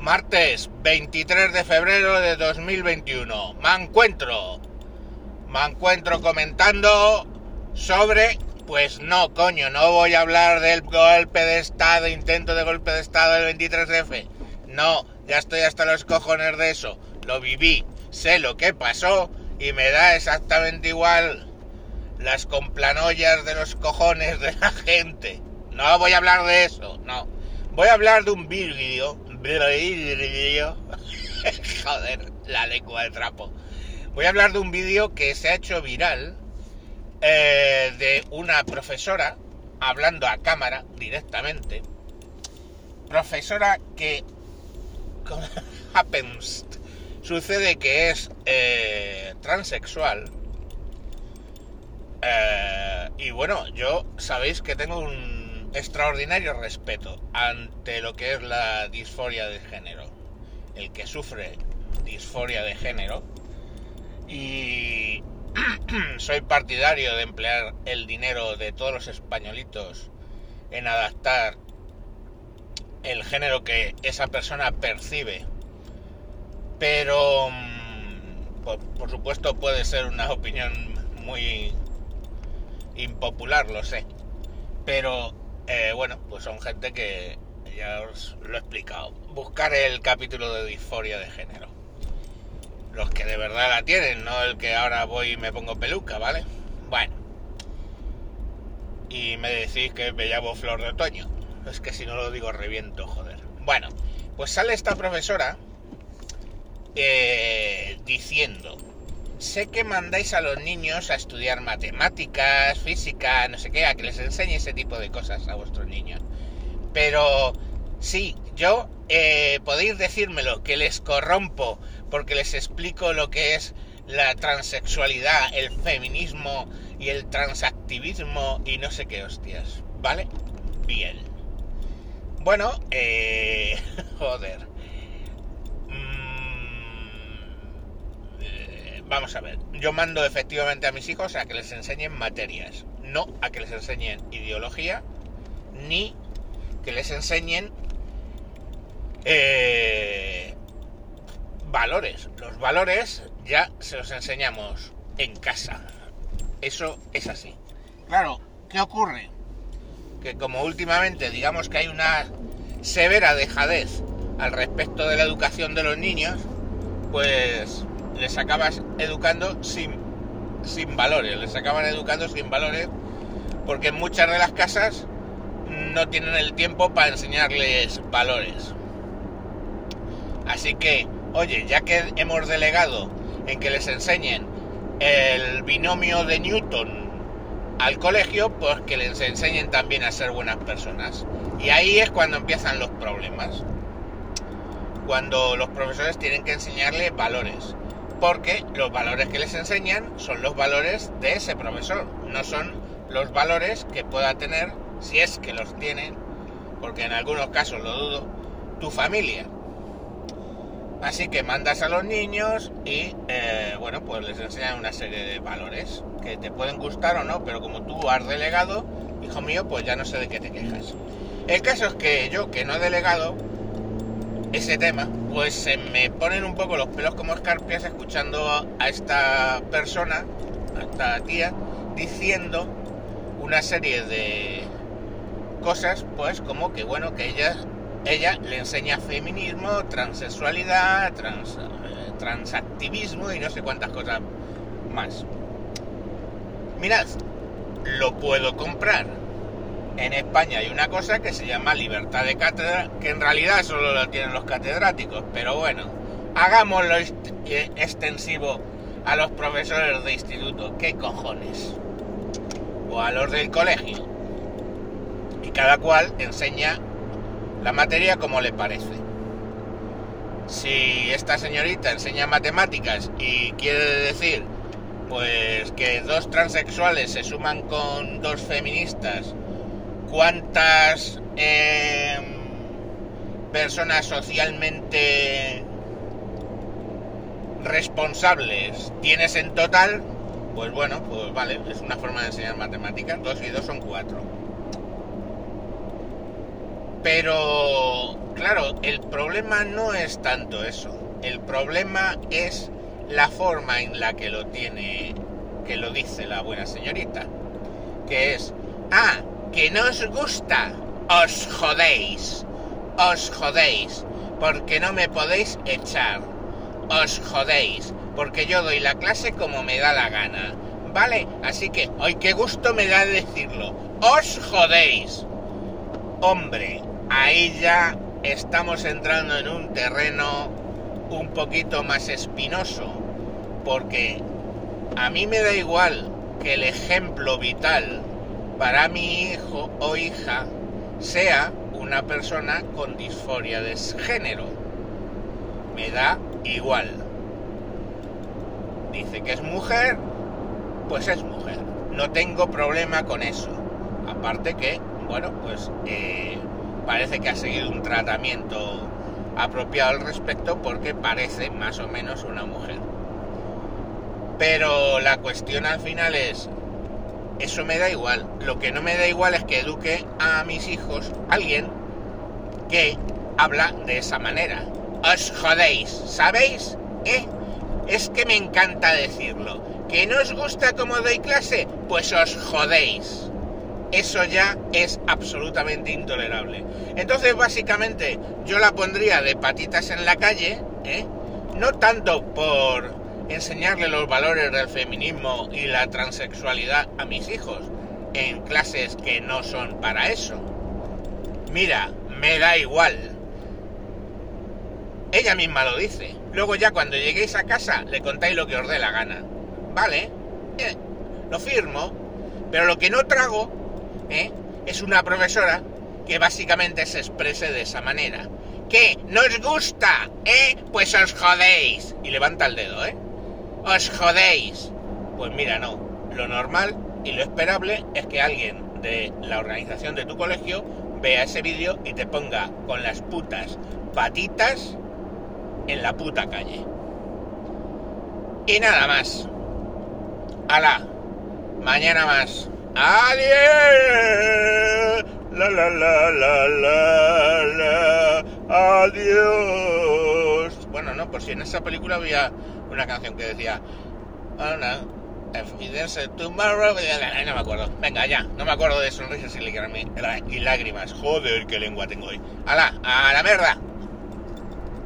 Martes 23 de febrero de 2021. Me encuentro. Me encuentro comentando sobre... Pues no, coño, no voy a hablar del golpe de Estado, intento de golpe de Estado del 23F. No, ya estoy hasta los cojones de eso. Lo viví, sé lo que pasó y me da exactamente igual las complanoyas de los cojones de la gente. No voy a hablar de eso, no. Voy a hablar de un vídeo. Joder, la lengua de trapo. Voy a hablar de un vídeo que se ha hecho viral eh, de una profesora hablando a cámara directamente. Profesora que happens sucede que es eh, transexual. Eh, y bueno, yo sabéis que tengo un extraordinario respeto ante lo que es la disforia de género. El que sufre disforia de género. Y soy partidario de emplear el dinero de todos los españolitos en adaptar el género que esa persona percibe. Pero, mm, por, por, supuesto, puede ser una opinión muy impopular, lo sé. Pero, eh, bueno, pues son gente que ya os lo he explicado. Buscar el capítulo de disforia de género. Los que de verdad la tienen, no el que ahora voy y me pongo peluca, ¿vale? Bueno. Y me decís que me llamo Flor de Otoño. Es que si no lo digo reviento, joder. Bueno, pues sale esta profesora eh, diciendo, sé que mandáis a los niños a estudiar matemáticas, física, no sé qué, a que les enseñe ese tipo de cosas a vuestros niños. Pero sí, yo eh, podéis decírmelo, que les corrompo porque les explico lo que es la transexualidad, el feminismo y el transactivismo y no sé qué hostias, ¿vale? Bien. Bueno, eh... joder. Vamos a ver, yo mando efectivamente a mis hijos a que les enseñen materias, no a que les enseñen ideología, ni que les enseñen eh, valores. Los valores ya se los enseñamos en casa. Eso es así. Claro, ¿qué ocurre? Que como últimamente digamos que hay una severa dejadez al respecto de la educación de los niños, pues les acabas educando sin, sin valores, les acaban educando sin valores porque en muchas de las casas no tienen el tiempo para enseñarles valores. Así que, oye, ya que hemos delegado en que les enseñen el binomio de Newton al colegio, pues que les enseñen también a ser buenas personas. Y ahí es cuando empiezan los problemas. Cuando los profesores tienen que enseñarle valores porque los valores que les enseñan son los valores de ese profesor, no son los valores que pueda tener, si es que los tienen, porque en algunos casos lo dudo, tu familia. Así que mandas a los niños y, eh, bueno, pues les enseñan una serie de valores que te pueden gustar o no, pero como tú has delegado, hijo mío, pues ya no sé de qué te quejas. El caso es que yo, que no he delegado, ese tema, pues se me ponen un poco los pelos como escarpias escuchando a esta persona, a esta tía, diciendo una serie de cosas, pues como que bueno, que ella, ella le enseña feminismo, transexualidad, trans, eh, transactivismo y no sé cuántas cosas más. Mirad, lo puedo comprar en España hay una cosa que se llama libertad de cátedra, que en realidad solo lo tienen los catedráticos, pero bueno, hagámoslo extensivo a los profesores de instituto, ¿qué cojones? O a los del colegio. Y cada cual enseña la materia como le parece. Si esta señorita enseña matemáticas y quiere decir pues que dos transexuales se suman con dos feministas cuántas em, personas socialmente responsables tienes en total, pues bueno, pues vale, es una forma de enseñar matemáticas, dos y dos son cuatro. Pero, claro, el problema no es tanto eso. El problema es la forma en la que lo tiene, que lo dice la buena señorita. Que es, ah, que no os gusta, os jodéis, os jodéis, porque no me podéis echar, os jodéis, porque yo doy la clase como me da la gana. ¿Vale? Así que, hoy qué gusto me da decirlo. Os jodéis. Hombre, ahí ya estamos entrando en un terreno un poquito más espinoso, porque a mí me da igual que el ejemplo vital para mi hijo o hija sea una persona con disforia de género. Me da igual. Dice que es mujer, pues es mujer. No tengo problema con eso. Aparte que, bueno, pues eh, parece que ha seguido un tratamiento apropiado al respecto porque parece más o menos una mujer. Pero la cuestión al final es, eso me da igual. Lo que no me da igual es que eduque a mis hijos alguien que habla de esa manera. Os jodéis, ¿sabéis? ¿Eh? Es que me encanta decirlo. ¿Que no os gusta cómo doy clase? Pues os jodéis. Eso ya es absolutamente intolerable. Entonces, básicamente, yo la pondría de patitas en la calle, ¿eh? no tanto por enseñarle los valores del feminismo y la transexualidad a mis hijos en clases que no son para eso. Mira, me da igual. Ella misma lo dice. Luego ya cuando lleguéis a casa le contáis lo que os dé la gana. Vale, eh, lo firmo, pero lo que no trago eh, es una profesora que básicamente se exprese de esa manera. ¿Qué? ¿No os gusta? ¿Eh? Pues os jodéis. Y levanta el dedo, ¿eh? Os jodéis. Pues mira, no. Lo normal y lo esperable es que alguien de la organización de tu colegio vea ese vídeo y te ponga con las putas patitas en la puta calle. Y nada más. ¡Hala! Mañana más. ¡Adiós! La la la la la la. Adiós. Bueno, no, por si en esa película había una canción que decía. Oh no. tomorrow. No me acuerdo. Venga, ya. No me acuerdo de sonrisas y lágrimas. Joder, qué lengua tengo hoy. ¡Hala! ¡A la mierda!